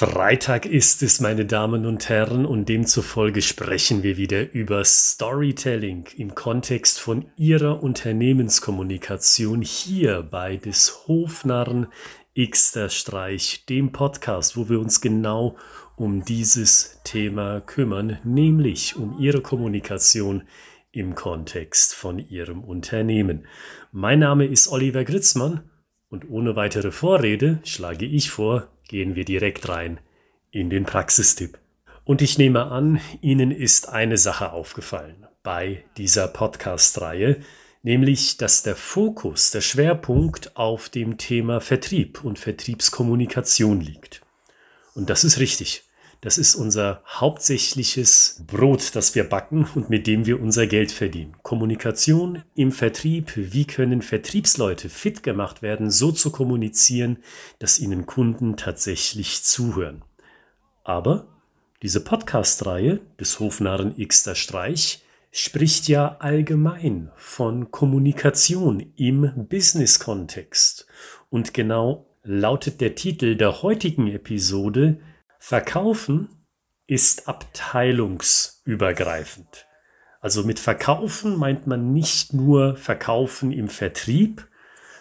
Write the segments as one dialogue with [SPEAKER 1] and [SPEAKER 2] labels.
[SPEAKER 1] Freitag ist es, meine Damen und Herren, und demzufolge sprechen wir wieder über Storytelling im Kontext von Ihrer Unternehmenskommunikation hier bei des Hofnarren Xter Streich, dem Podcast, wo wir uns genau um dieses Thema kümmern, nämlich um Ihre Kommunikation im Kontext von Ihrem Unternehmen. Mein Name ist Oliver Gritzmann und ohne weitere Vorrede schlage ich vor, gehen wir direkt rein in den Praxistipp. Und ich nehme an, Ihnen ist eine Sache aufgefallen bei dieser Podcast-Reihe, nämlich dass der Fokus, der Schwerpunkt auf dem Thema Vertrieb und Vertriebskommunikation liegt. Und das ist richtig. Das ist unser hauptsächliches Brot, das wir backen und mit dem wir unser Geld verdienen. Kommunikation im Vertrieb. Wie können Vertriebsleute fit gemacht werden, so zu kommunizieren, dass ihnen Kunden tatsächlich zuhören? Aber diese Podcast-Reihe des Hofnarren Xter Streich spricht ja allgemein von Kommunikation im Business-Kontext. Und genau lautet der Titel der heutigen Episode Verkaufen ist abteilungsübergreifend. Also mit Verkaufen meint man nicht nur Verkaufen im Vertrieb,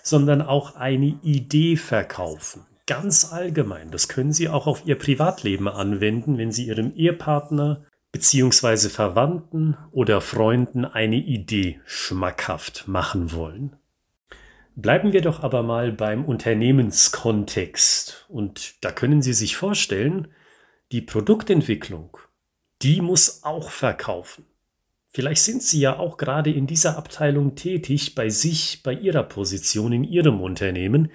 [SPEAKER 1] sondern auch eine Idee verkaufen. Ganz allgemein. Das können Sie auch auf Ihr Privatleben anwenden, wenn Sie Ihrem Ehepartner beziehungsweise Verwandten oder Freunden eine Idee schmackhaft machen wollen. Bleiben wir doch aber mal beim Unternehmenskontext. Und da können Sie sich vorstellen, die Produktentwicklung, die muss auch verkaufen. Vielleicht sind Sie ja auch gerade in dieser Abteilung tätig, bei sich, bei Ihrer Position in Ihrem Unternehmen.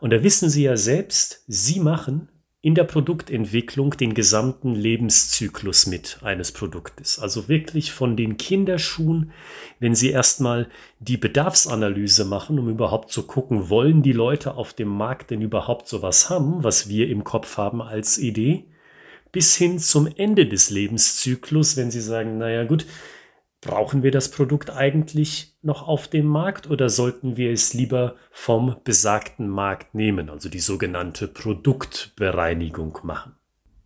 [SPEAKER 1] Und da wissen Sie ja selbst, Sie machen in der Produktentwicklung den gesamten Lebenszyklus mit eines Produktes. Also wirklich von den Kinderschuhen, wenn Sie erstmal die Bedarfsanalyse machen, um überhaupt zu gucken, wollen die Leute auf dem Markt denn überhaupt sowas haben, was wir im Kopf haben als Idee, bis hin zum Ende des Lebenszyklus, wenn Sie sagen, naja gut, Brauchen wir das Produkt eigentlich noch auf dem Markt oder sollten wir es lieber vom besagten Markt nehmen, also die sogenannte Produktbereinigung machen?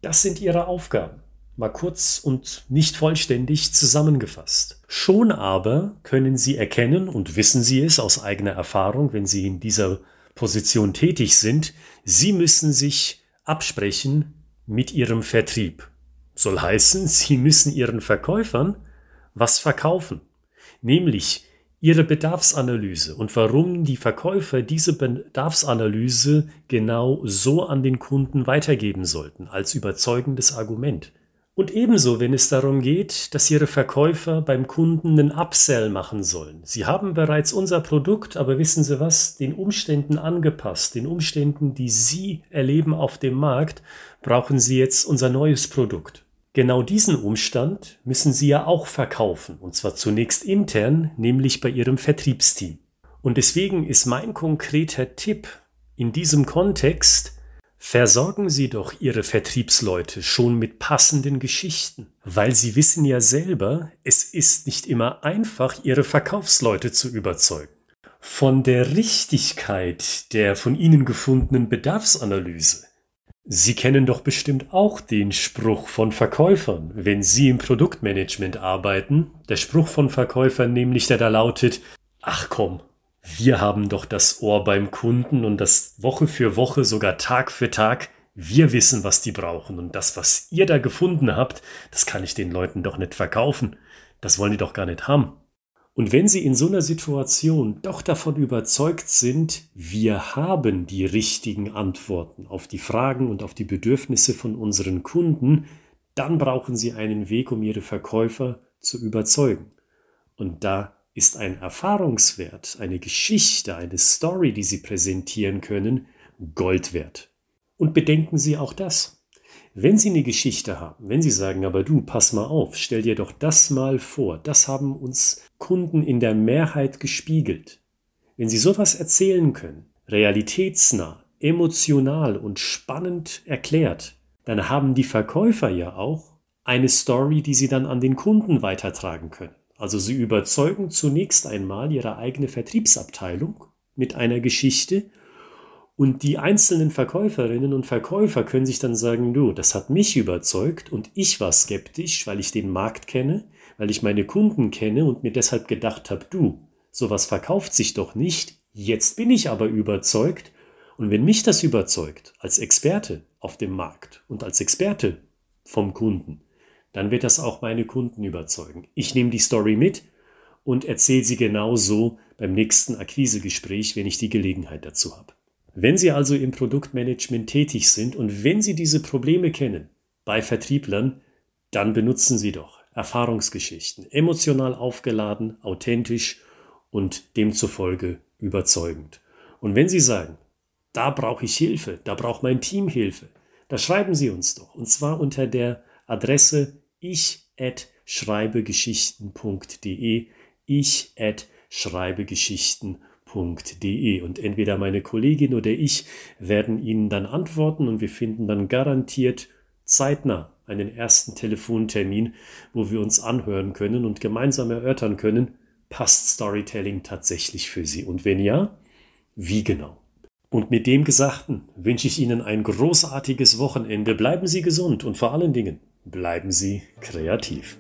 [SPEAKER 1] Das sind Ihre Aufgaben. Mal kurz und nicht vollständig zusammengefasst. Schon aber können Sie erkennen und wissen Sie es aus eigener Erfahrung, wenn Sie in dieser Position tätig sind, Sie müssen sich absprechen mit Ihrem Vertrieb. Soll heißen, Sie müssen Ihren Verkäufern was verkaufen, nämlich ihre Bedarfsanalyse und warum die Verkäufer diese Bedarfsanalyse genau so an den Kunden weitergeben sollten als überzeugendes Argument. Und ebenso, wenn es darum geht, dass Ihre Verkäufer beim Kunden einen Upsell machen sollen. Sie haben bereits unser Produkt, aber wissen Sie was, den Umständen angepasst, den Umständen, die Sie erleben auf dem Markt, brauchen Sie jetzt unser neues Produkt. Genau diesen Umstand müssen Sie ja auch verkaufen, und zwar zunächst intern, nämlich bei Ihrem Vertriebsteam. Und deswegen ist mein konkreter Tipp in diesem Kontext, versorgen Sie doch Ihre Vertriebsleute schon mit passenden Geschichten, weil Sie wissen ja selber, es ist nicht immer einfach, Ihre Verkaufsleute zu überzeugen. Von der Richtigkeit der von Ihnen gefundenen Bedarfsanalyse Sie kennen doch bestimmt auch den Spruch von Verkäufern, wenn Sie im Produktmanagement arbeiten. Der Spruch von Verkäufern nämlich, der da lautet, ach komm, wir haben doch das Ohr beim Kunden und das Woche für Woche, sogar Tag für Tag. Wir wissen, was die brauchen und das, was ihr da gefunden habt, das kann ich den Leuten doch nicht verkaufen. Das wollen die doch gar nicht haben. Und wenn Sie in so einer Situation doch davon überzeugt sind, wir haben die richtigen Antworten auf die Fragen und auf die Bedürfnisse von unseren Kunden, dann brauchen Sie einen Weg, um Ihre Verkäufer zu überzeugen. Und da ist ein Erfahrungswert, eine Geschichte, eine Story, die Sie präsentieren können, Gold wert. Und bedenken Sie auch das. Wenn Sie eine Geschichte haben, wenn Sie sagen, aber du, pass mal auf, stell dir doch das mal vor, das haben uns Kunden in der Mehrheit gespiegelt. Wenn Sie sowas erzählen können, realitätsnah, emotional und spannend erklärt, dann haben die Verkäufer ja auch eine Story, die sie dann an den Kunden weitertragen können. Also sie überzeugen zunächst einmal ihre eigene Vertriebsabteilung mit einer Geschichte Und die einzelnen Verkäuferinnen und Verkäufer können sich dann sagen, du, das hat mich überzeugt und ich war skeptisch, weil ich den Markt kenne, weil ich meine Kunden kenne und mir deshalb gedacht habe, du, sowas verkauft sich doch nicht, jetzt bin ich aber überzeugt und wenn mich das überzeugt als Experte auf dem Markt und als Experte vom Kunden, dann wird das auch meine Kunden überzeugen. Ich nehme die Story mit und erzähle sie genauso beim nächsten Akquisegespräch, wenn ich die Gelegenheit dazu habe. Wenn Sie also im Produktmanagement tätig sind und wenn Sie diese Probleme kennen bei Vertrieblern, dann benutzen Sie doch Erfahrungsgeschichten, emotional aufgeladen, authentisch und demzufolge überzeugend. Und wenn Sie sagen, da brauche ich Hilfe, da braucht mein Team Hilfe, da schreiben Sie uns doch. Und zwar unter der Adresse ich at schreibegeschichten.de. Und entweder meine Kollegin oder ich werden Ihnen dann antworten und wir finden dann garantiert zeitnah einen ersten Telefontermin, wo wir uns anhören können und gemeinsam erörtern können, passt Storytelling tatsächlich für Sie? Und wenn ja, wie genau? Und mit dem Gesagten wünsche ich Ihnen ein großartiges Wochenende. Bleiben Sie gesund und vor allen Dingen bleiben Sie kreativ.